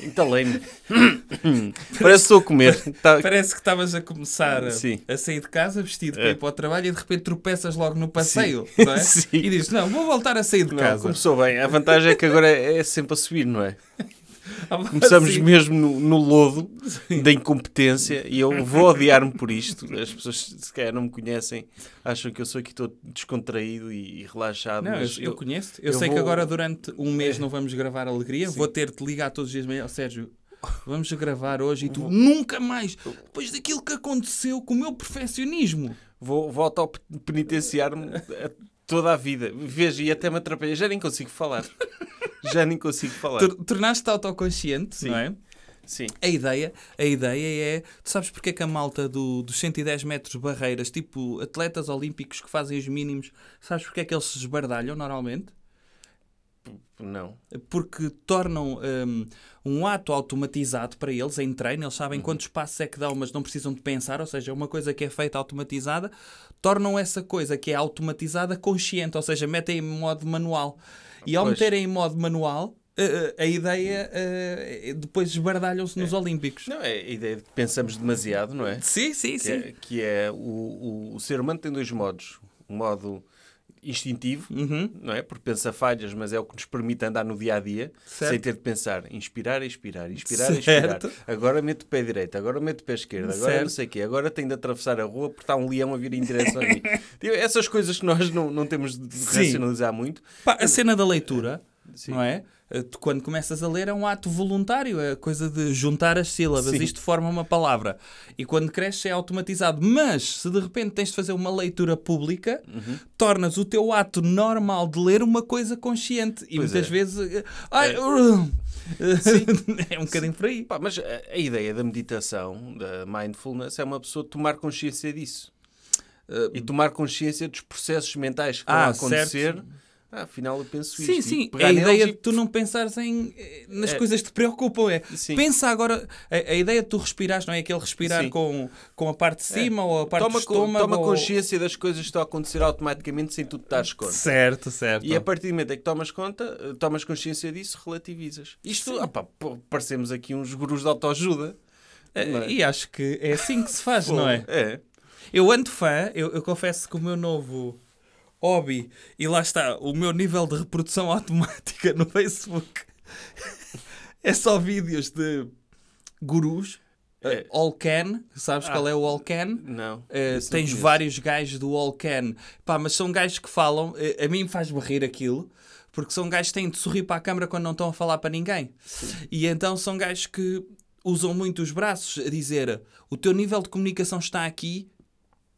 Entalei-me. Parece que estou a comer. Tá- Parece que estavas a começar Sim. a sair de casa vestido É. para ir para o trabalho e de repente tropeças logo no passeio, não é? Sim. E dizes, não, vou voltar a sair de Não, casa. começou bem. A vantagem é que agora é sempre a subir, não é? Ah, Começamos sim. mesmo no, no lodo da incompetência e eu vou odiar-me por isto. As pessoas, se calhar, não me conhecem, acham que eu sou aqui todo descontraído e, e relaxado. Não, eu, mas eu conheço-te. Eu, eu sei que vou- agora durante um mês É. não vamos gravar Alegria. Sim. Vou ter de te ligar todos os dias. "Ó, Sérgio, vamos gravar hoje e tu nunca mais. Depois daquilo que aconteceu com o meu perfeccionismo. vou, vou auto-penitenciar-me toda a vida. Veja, e até me atrapalha. Já nem consigo falar. Já nem consigo falar. Tor- Tornaste-te autoconsciente, Sim. não é? Sim. A ideia, a ideia é. Tu sabes porque é que a malta do, dos 110 metros de barreiras, tipo atletas olímpicos que fazem os mínimos, sabes porque é que eles se esbardalham normalmente? Não. Porque tornam hum, um, ato automatizado para eles em treino, eles sabem quantos passos é que dão, mas não precisam de pensar, ou seja, uma coisa que é feita automatizada, tornam essa coisa que é automatizada consciente, ou seja, metem em modo manual. E ao Pois. meterem em modo manual, eh, eh, a ideia eh, depois esbardalham-se nos Olímpicos. Não, é a ideia de que pensamos demasiado, não é? Sim, sim, Que é, que é o, o, o ser humano tem dois modos. Um modo instintivo, Uhum. não é? Porque pensa falhas, mas é o que nos permite andar no dia a dia Certo. sem ter de pensar. Inspirar, expirar, inspirar, Certo. expirar. Agora meto o pé direito, agora meto o pé esquerdo, agora Certo. não sei o quê. Agora tenho de atravessar a rua porque está um leão a vir em direção a mim. Tipo, Essas coisas que nós não, não temos de Sim. racionalizar muito. Pá, a cena da leitura, Sim. não é? Eh, Tu, quando começas a ler, é um ato voluntário, é a coisa de juntar as sílabas, Sim. isto forma uma palavra. E quando cresces é automatizado. Mas, se de repente tens de fazer uma leitura pública, Uhum. tornas o teu ato normal de ler uma coisa consciente. E Pois muitas é. vezes. eh, Ai, é um bocadinho por aí. Pá, mas a, a ideia da meditação, da mindfulness, é uma pessoa tomar consciência disso. E tomar consciência dos processos mentais que Ah, estão a acontecer. Ah, afinal eu penso Sim, isto. sim. E pegar A ideia de tu não pensares em, eh, nas É. coisas que te preocupam é. Sim. Pensa agora. A, a ideia de tu respirares, não é aquele respirar Sim. com, com a parte de cima ou a parte toma, do estômago. toma ou- consciência das coisas que estão a acontecer automaticamente sem tu te dares conta. Certo, certo. E a partir do momento em que tomas conta, eh, tomas consciência disso, relativizas. Isto, pô, parecemos aqui uns gurus de autoajuda. Eh, é? E acho que é assim que se faz, não é? É. Eu ando fã, eu, eu confesso que o meu novo hobby, e lá está, o meu nível de reprodução automática no Facebook é só vídeos de gurus. É. All Can, sabes Ah. qual é o All Can? Não. Uh, não tens conheço. vários gajos do All Can, pá, mas são gajos que falam, uh, a mim faz-me rir aquilo, porque são gajos que têm de sorrir para a câmara quando não estão a falar para ninguém. E então são gajos que usam muito os braços a dizer o teu nível de comunicação está aqui,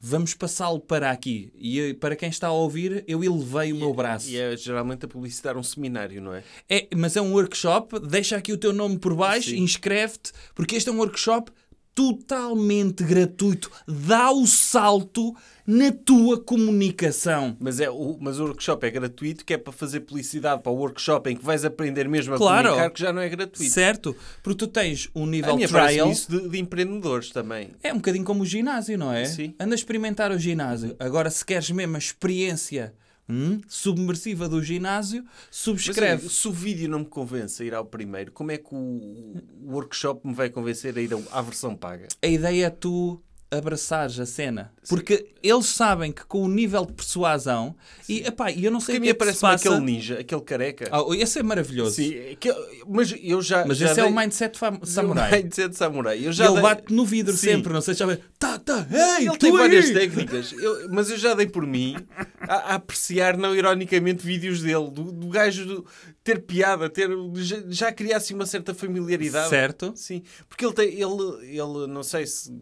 vamos passá-lo para aqui. E para quem está a ouvir, eu elevei o meu braço. E é geralmente a publicitar um seminário, não é? É, mas é um workshop, deixa aqui o teu nome por baixo, inscreve-te, porque este é um workshop totalmente gratuito. Dá o salto na tua comunicação. Mas, é, o, mas o workshop é gratuito, que é para fazer publicidade para o workshop em que vais aprender mesmo a Claro. comunicar, que já não é gratuito. Certo? Porque tu tens um A nível minha parece trial. isso de, de empreendedores também. É um bocadinho como o ginásio, não é? Sim. Anda a experimentar o ginásio. Agora, se queres mesmo a experiência hum, submersiva do ginásio, Mas subscreve. olha, se o vídeo não me convence a ir ao primeiro, como é que o, o workshop me vai convencer a ir à versão paga? a ideia é tu abraçares a cena. Porque eles sabem que com o nível de persuasão... E, epá, eu não sei Porque o que é que se passa... aquele ninja, aquele careca. Ah, esse é maravilhoso. Sim, que- mas eu já. Mas já esse é o dei- mindset fam- o samurai. mindset samurai. Eu já ele dei- bate no vidro Sim. sempre, não sei se já vê. Tá, tá, ei, Ele tem aí! várias técnicas, Eu- mas eu já dei por mim a, a apreciar, não ironicamente, vídeos dele, do, do gajo do- ter piada, ter, já, já criar assim uma certa familiaridade. Certo. Sim, porque ele tem, ele, ele não sei se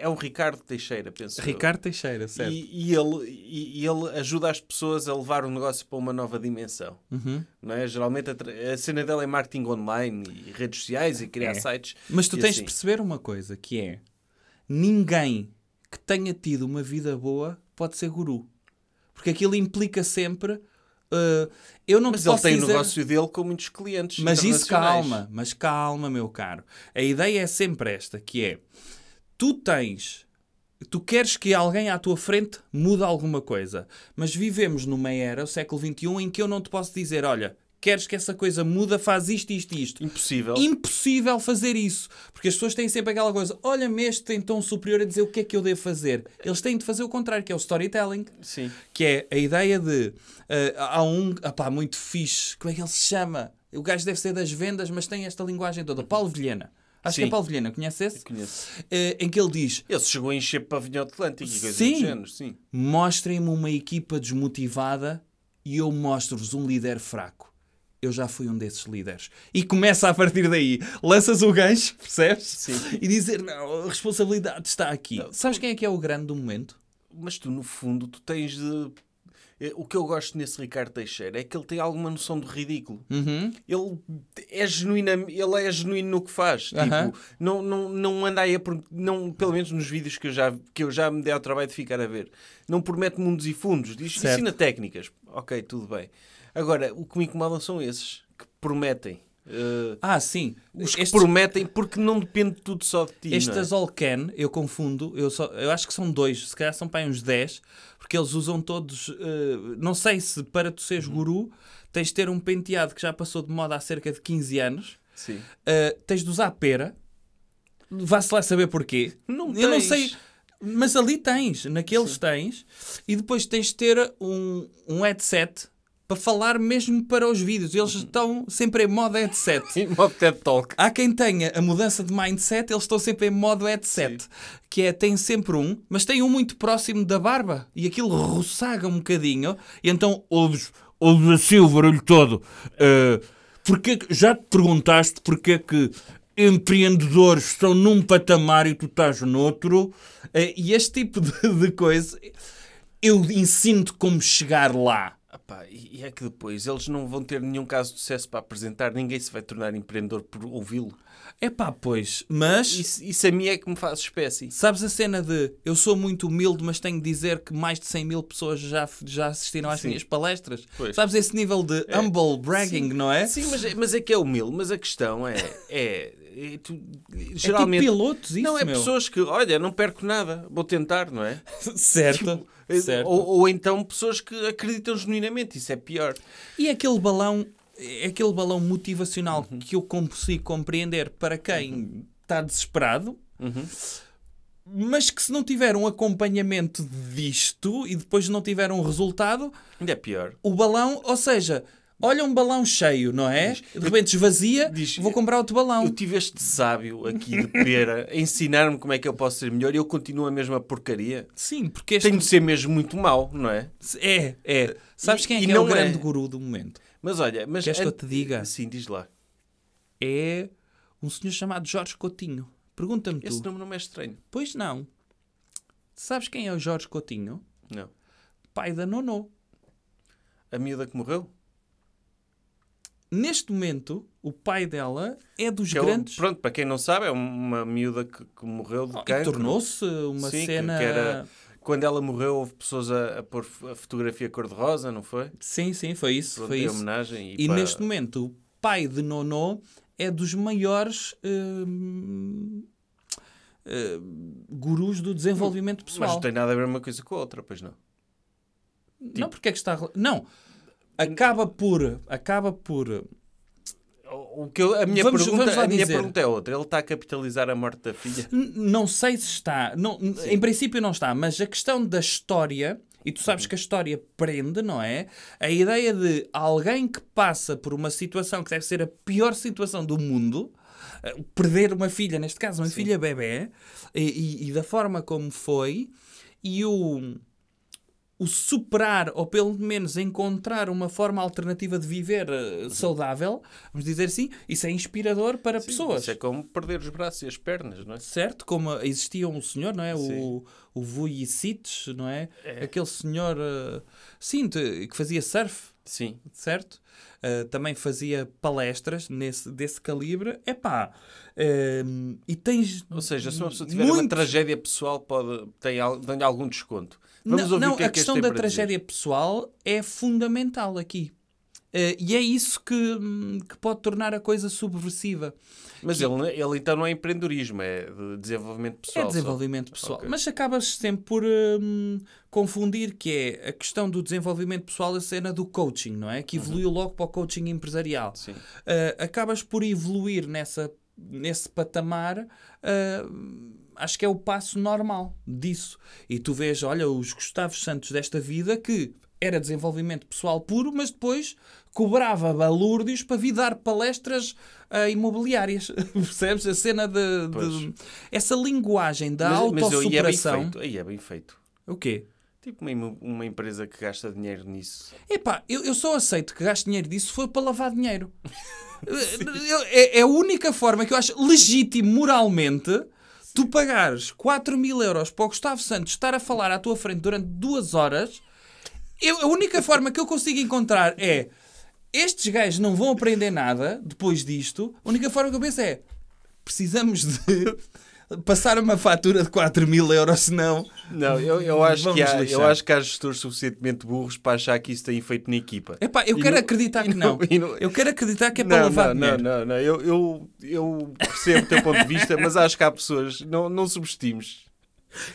é um Ricardo Teixeira, penso. eu. Ricardo Teixeira, certo. E, e ele, e, ele ajuda as pessoas a levar o negócio para uma nova dimensão. Uhum. Não é? Geralmente a, a cena dela é marketing online e redes sociais e criar É. sites. Mas tu tens assim. de perceber uma coisa, que é... Ninguém que tenha tido uma vida boa pode ser guru. Porque aquilo implica sempre. uh, eu não Mas ele tem o dizer... negócio dele com muitos clientes. Mas isso calma, mas calma, meu caro. A ideia é sempre esta, que é tu tens, tu queres que alguém à tua frente mude alguma coisa, mas vivemos numa era, o século XXI, em que eu não te posso dizer, olha, queres que essa coisa muda, faz isto, isto e isto. Impossível. Impossível fazer isso. Porque as pessoas têm sempre aquela coisa, olha-me este tem tom superior a dizer o que é que eu devo fazer. Eles têm de fazer o contrário, que é o storytelling. Sim. Que é a ideia de. eh, há um. Apá, muito fixe. Como é que ele se chama? O gajo deve ser das vendas, mas tem esta linguagem toda. Paulo Vilhena. Acho que Sim. é Paulo Vilhena, conhece esse? Conheço. Eh, em que ele diz: Ele chegou a encher pavilhão Atlântico e coisas Sim. género. Sim. mostrem-me uma equipa desmotivada e eu mostro-vos um líder fraco. Eu já fui um desses líderes. E começa a partir daí. Lanças o gancho, percebes? Sim. E dizer: não, a responsabilidade está aqui. Sabes quem é que é o grande do momento? Mas tu, no fundo, tu tens de. Eh, O que eu gosto nesse Ricardo Teixeira é que ele tem alguma noção do ridículo. Uhum. Ele é genuíno, ele é genuíno no que faz. Tipo, não, não, não anda aí a não, pelo menos nos vídeos que eu, já, que eu já me dei ao trabalho de ficar a ver. Não promete mundos e fundos. Diz, Certo. ensina técnicas. Ok, tudo bem. Agora, o que me incomodam são esses que prometem. Eh, Ah, sim. os que Estes- prometem porque não depende tudo só de ti. não é? Estas All Can, eu confundo, eu, só, eu acho que são dois, se calhar são para aí uns 10, porque eles usam todos. eh, não sei se para tu seres guru tens de ter um penteado que já passou de moda há cerca de 15 anos, Sim. eh, tens de usar pera, vá-se lá saber porquê. Não eu não sei, mas ali tens, naqueles tens, e depois tens de ter um, um headset para falar mesmo para os vídeos. Eles Uhum. estão sempre em modo headset. Sim, modo TED Talk. Há quem tenha a mudança de mindset, eles estão sempre em modo headset. Que é, tem sempre um, mas tem um muito próximo da barba. E aquilo roçaga um bocadinho. E então ouves, ouves assim o barulho todo. Uh, porque, que- já te perguntaste porque é que empreendedores estão num patamar e tu estás noutro? Uh, e este tipo de, de coisa, eu ensino-te como chegar lá. Epá, e e é que depois eles não vão ter nenhum caso de sucesso para apresentar, ninguém se vai tornar empreendedor por ouvi-lo. É pá, pois, mas... Isso, isso a mim é que me faz espécie. Sabes a cena de eu sou muito humilde, mas tenho de dizer que mais de 100 mil pessoas já, já assistiram às Sim. minhas palestras? Pois. Sabes esse nível de humble bragging, não é? Sim, mas, é- mas é que é humilde, mas a questão é. é, é tu- É geralmente. tipo pilotos, isso, não, é meu. pessoas que, olha, não perco nada, vou tentar, não é? certo, É, certo. Ou, ou então pessoas que acreditam genuinamente, isso é pior. E aquele balão, é aquele balão motivacional Uhum. que eu consigo compreender para quem está desesperado, Uhum. mas que se não tiver um acompanhamento disto e depois não tiver um resultado, Ainda é pior. o balão, ou seja, olha um balão cheio, não é? De repente esvazia, Diz- vou comprar outro balão. Eu tive este sábio aqui de pera a ensinar-me como é que eu posso ser melhor e eu continuo a mesma porcaria. Sim, porque este Tenho de ser mesmo muito mau, não é? é, é. Sabes E- quem é, e que é o não é. grande guru do momento? Mas olha, mas Queres que eu te diga? Sim, diz lá. É um senhor chamado Jorge Coutinho. Pergunta-me Esse tu. nome não é estranho. Pois não. Sabes quem é o Jorge Coutinho? Não. Pai da Nono. A miúda que morreu? Neste momento, o pai dela é dos Que é o- grandes. pronto, para quem não sabe, é uma miúda que, que morreu de Oh, cancro. tornou-se uma Sim, que- cena. que era- Quando ela morreu, houve pessoas a, a pôr a fotografia cor-de-rosa, não foi? Sim, sim, foi isso. Foi isso. homenagem. E pá, neste momento, o pai de Nono é dos maiores hum, hum, gurus do desenvolvimento Mas pessoal. não tem nada a ver uma coisa com a outra, pois não. Não, porque é que está. Não. Acaba por. Acaba por. O que eu- a minha, Vamos- pergunta, vamos a minha pergunta é outra. Ele está a capitalizar a morte da filha? N- Não sei se está. Não, em princípio não está, mas a questão da história. E tu sabes que a história prende, não é? A ideia de alguém que passa por uma situação que deve ser a pior situação do mundo, eh, perder uma filha, neste caso uma filha bebê, e, e- e da forma como foi, e o, o superar, ou pelo menos encontrar uma forma alternativa de viver eh, saudável, vamos dizer assim, isso é inspirador para pessoas. Isso é como perder os braços e as pernas, não é? Certo, como existia um senhor, não é? O, Sim. o Vujicic, não é? Aquele senhor, eh, sim, que fazia surf, Sim. certo? Eh, também fazia palestras nesse, desse calibre. Epá, eh, e tens... Ou seja, se uma pessoa tiver uma tragédia pessoal, pode, tem, tem algum desconto. Vamos não, não, que é a que questão tem da para dizer. tragédia pessoal é fundamental aqui. Eh, e é isso que, hum, que pode tornar a coisa subversiva. Mas ele, ele então não é empreendedorismo, é de desenvolvimento pessoal. é só. desenvolvimento pessoal. Ok. Mas acabas sempre por hum, confundir que é a questão do desenvolvimento pessoal a cena do coaching, não é? Que evoluiu logo para o coaching empresarial. Uhum. Sim. Uh, acabas por evoluir nessa, nesse patamar, uh, acho que é o passo normal disso. E tu vês, olha, os Gustavos Santos desta vida que era desenvolvimento pessoal puro, mas depois cobrava balúrdios para vir dar palestras uh, imobiliárias. Percebes? A cena de, de-. Essa linguagem da Mas, mas eu- e é bem autossuperação. feito. Aí é bem feito. o quê? Tipo uma, uma empresa que gasta dinheiro nisso. Epá, eu, eu só aceito que gaste dinheiro disso for para lavar dinheiro. É, é a única forma que eu acho legítimo moralmente tu pagares 4 mil euros para o Gustavo Santos estar a falar à tua frente durante duas horas. Eu- a única forma que eu consigo encontrar é estes gajos não vão aprender nada depois disto. A única forma que eu penso é precisamos de passar uma fatura de 4 mil euros, senão Não, eu, eu, acho Vamos que há, lixar. eu acho que há gestores suficientemente burros para achar que isso tem feito na equipa. Epá, eu E quero não- acreditar que não. não- Eu quero acreditar que é para não, lavar não, não, dinheiro. não, não. Eu, eu, eu percebo o teu ponto de vista, mas acho que há pessoas. Não, não subestimes.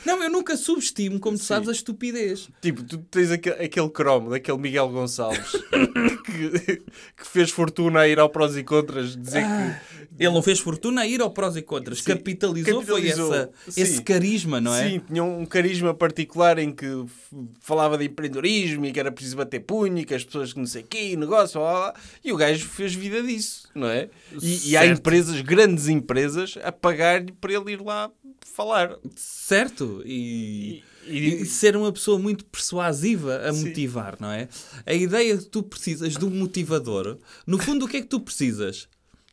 Não, eu nunca subestimo, como tu Sim. sabes, a estupidez. Tipo, tu tens aquele, aquele cromo daquele Miguel Gonçalves que, que fez fortuna a ir ao prós e contras dizer Ele não fez fortuna a ir ao prós e contras. Sim, Capitalizou, capitalizou. foi essa, esse carisma, não que é? sim, tinha um carisma particular em que falava de empreendedorismo e que era preciso bater punho e que as pessoas que não sei o quê, negócio, blá, blá, e o gajo fez vida disso, não é? E, e há empresas, grandes empresas, a pagar-lhe para ele ir lá falar. Certo. E, E- e ser uma pessoa muito persuasiva a Sim. motivar, não é? A ideia que tu precisas de um motivador, no fundo, o que é que tu precisas?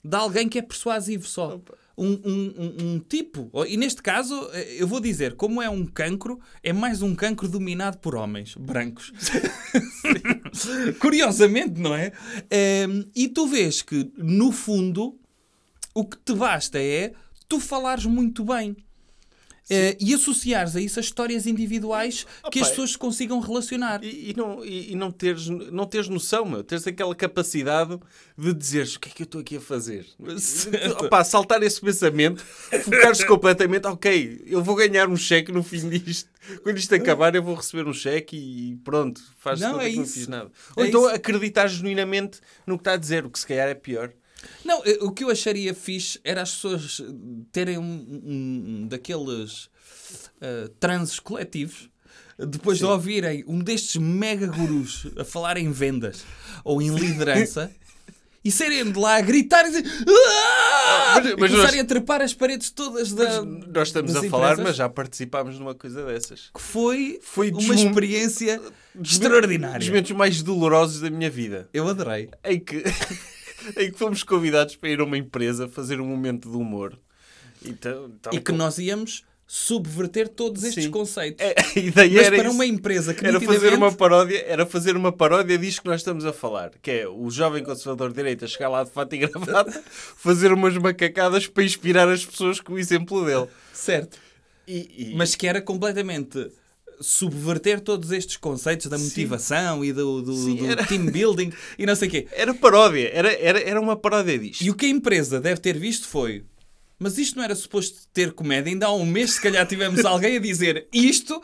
De alguém que é persuasivo só. Um, um- um- um tipo, e neste caso, eh, eu vou dizer, como é um cancro, é mais um cancro dominado por homens brancos. Curiosamente, não é? Ehm, e tu vês que, no fundo, o que te basta é tu falares muito bem. Eh, e associares a isso as histórias individuais que as pessoas consigam relacionar. E, e não, e, e não, teres, não teres noção, meu. Teres aquela capacidade de dizeres o que é que eu estou aqui a fazer. Opa, saltar esse pensamento, focar-se completamente, ok, eu vou ganhar um cheque no fim disto. Quando isto acabar, eu vou receber um cheque e pronto, faz Não, é que não isso. fiz nada. É Ou então isso. acreditar genuinamente no que está a dizer, o que se calhar é pior. Não, eh, o que eu acharia fixe era as pessoas terem um, um- um daqueles eh, transes coletivos depois de ouvirem um destes mega gurus a falar em vendas ou em liderança e serem de lá a gritar e dizer "Ah!" Mas- e mas começarem nós- a trepar as paredes todas da. Nós estamos a falar, mas já participámos numa coisa dessas. Que foi, Foi uma desmom- experiência Dos extraordinária. momentos mais dolorosos da minha vida. Eu adorei. em que, em que fomos convidados para ir a uma empresa fazer um momento de humor. Então, E que nós íamos subverter todos estes Sim. conceitos. É, a ideia Mas era para isso. uma empresa que era fazer nitidamente- uma paródia, era fazer uma paródia disto que nós estamos a falar, que é o jovem conservador de direita chegar lá de fato e gravata, fazer umas macacadas para inspirar as pessoas com o exemplo dele. Certo. E, e- Mas que era completamente subverter todos estes conceitos da Sim. motivação e do, do- Sim, do era- team building e não sei o quê. era paródia, era, era, era uma paródia disto. E o que a empresa deve ter visto foi. Mas isto não era suposto ter comédia. Ainda há um mês, se calhar, tivemos alguém a dizer isto,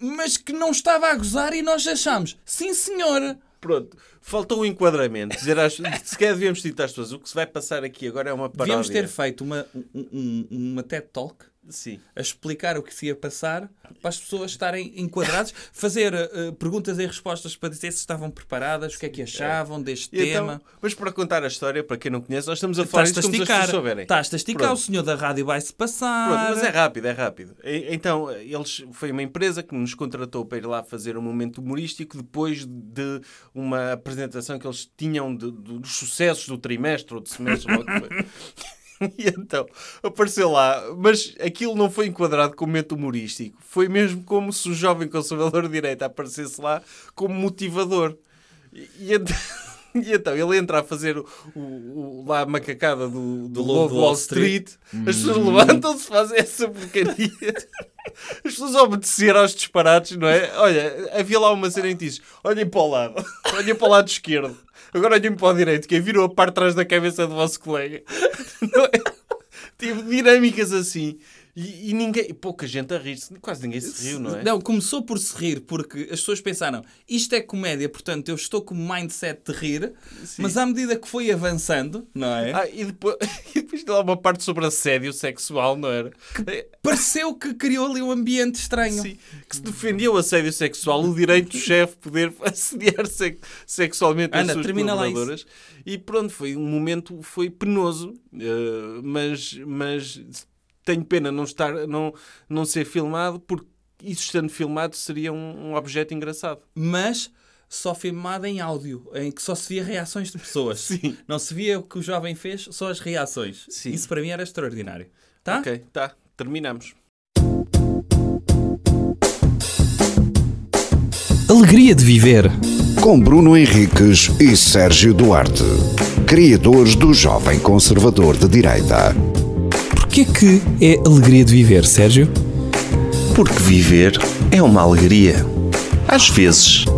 mas que não estava a gozar e nós achámos, sim senhor. Pronto, faltou o enquadramento. Dizer às, se calhar devíamos dizer às pessoas, o que se vai passar aqui agora é uma paródia. Devíamos ter feito uma, um- um- uma TED Talk Sim. a explicar o que se ia passar para as pessoas estarem enquadradas, fazer eh, perguntas e respostas para dizer se estavam preparadas, o que é que achavam deste E então, tema. mas para contar a história, para quem não conhece, nós estamos a falar a como se as pessoas souberem. estás-te a esticar, Pronto. o senhor da rádio vai-se passar. Pronto, mas é rápido, é rápido. Então, eles foi uma empresa que nos contratou para ir lá fazer um momento humorístico depois de uma apresentação que eles tinham de- de- dos sucessos do trimestre ou do semestre. ou o que foi. E então, apareceu lá, mas aquilo não foi enquadrado como momento humorístico. Foi mesmo como se o jovem conservador de direita aparecesse lá como motivador. E, e então, e então ele entra a fazer o, o- lá a macacada do, do, Do Lobo Wall Street. As pessoas levantam-se, fazem essa porcaria. as pessoas obedeceram aos disparates, não é? Olha, havia lá uma cena em que dizes: olhem para o lado, olhem para o lado esquerdo, agora olhem para o direito, que viram a parte de trás da cabeça do vosso colega. Não é? Tive dinâmicas assim. E, e ninguém, pouca gente a rir-se, quase ninguém se riu, não é? Não, começou por se rir, porque as pessoas pensaram isto é comédia, portanto eu estou com o mindset de rir, mas à medida que foi avançando, não é? Ah, e depois, e depois lá uma parte sobre assédio sexual, não era? Pareceu que criou ali um ambiente estranho. Sim, que se defendia o assédio sexual, o direito do chefe poder assediar se- sexualmente as Ana, suas termina lá colaboradoras. E pronto, foi um momento, foi penoso, eh, mas, mas tenho pena não, estar, não, não ser filmado, porque isso estando filmado seria um, um objeto engraçado. Mas só filmado em áudio, em que só se via reações de pessoas. Sim. Não se via o que o jovem fez, só as reações. Sim. Isso para mim era extraordinário. Tá? Ok, tá, terminamos. Alegria de viver. Com Bruno Henriques e Sérgio Duarte, criadores do Jovem Conservador de Direita. Porquê que é alegria de viver, Sérgio? Porque viver é uma alegria. Às vezes.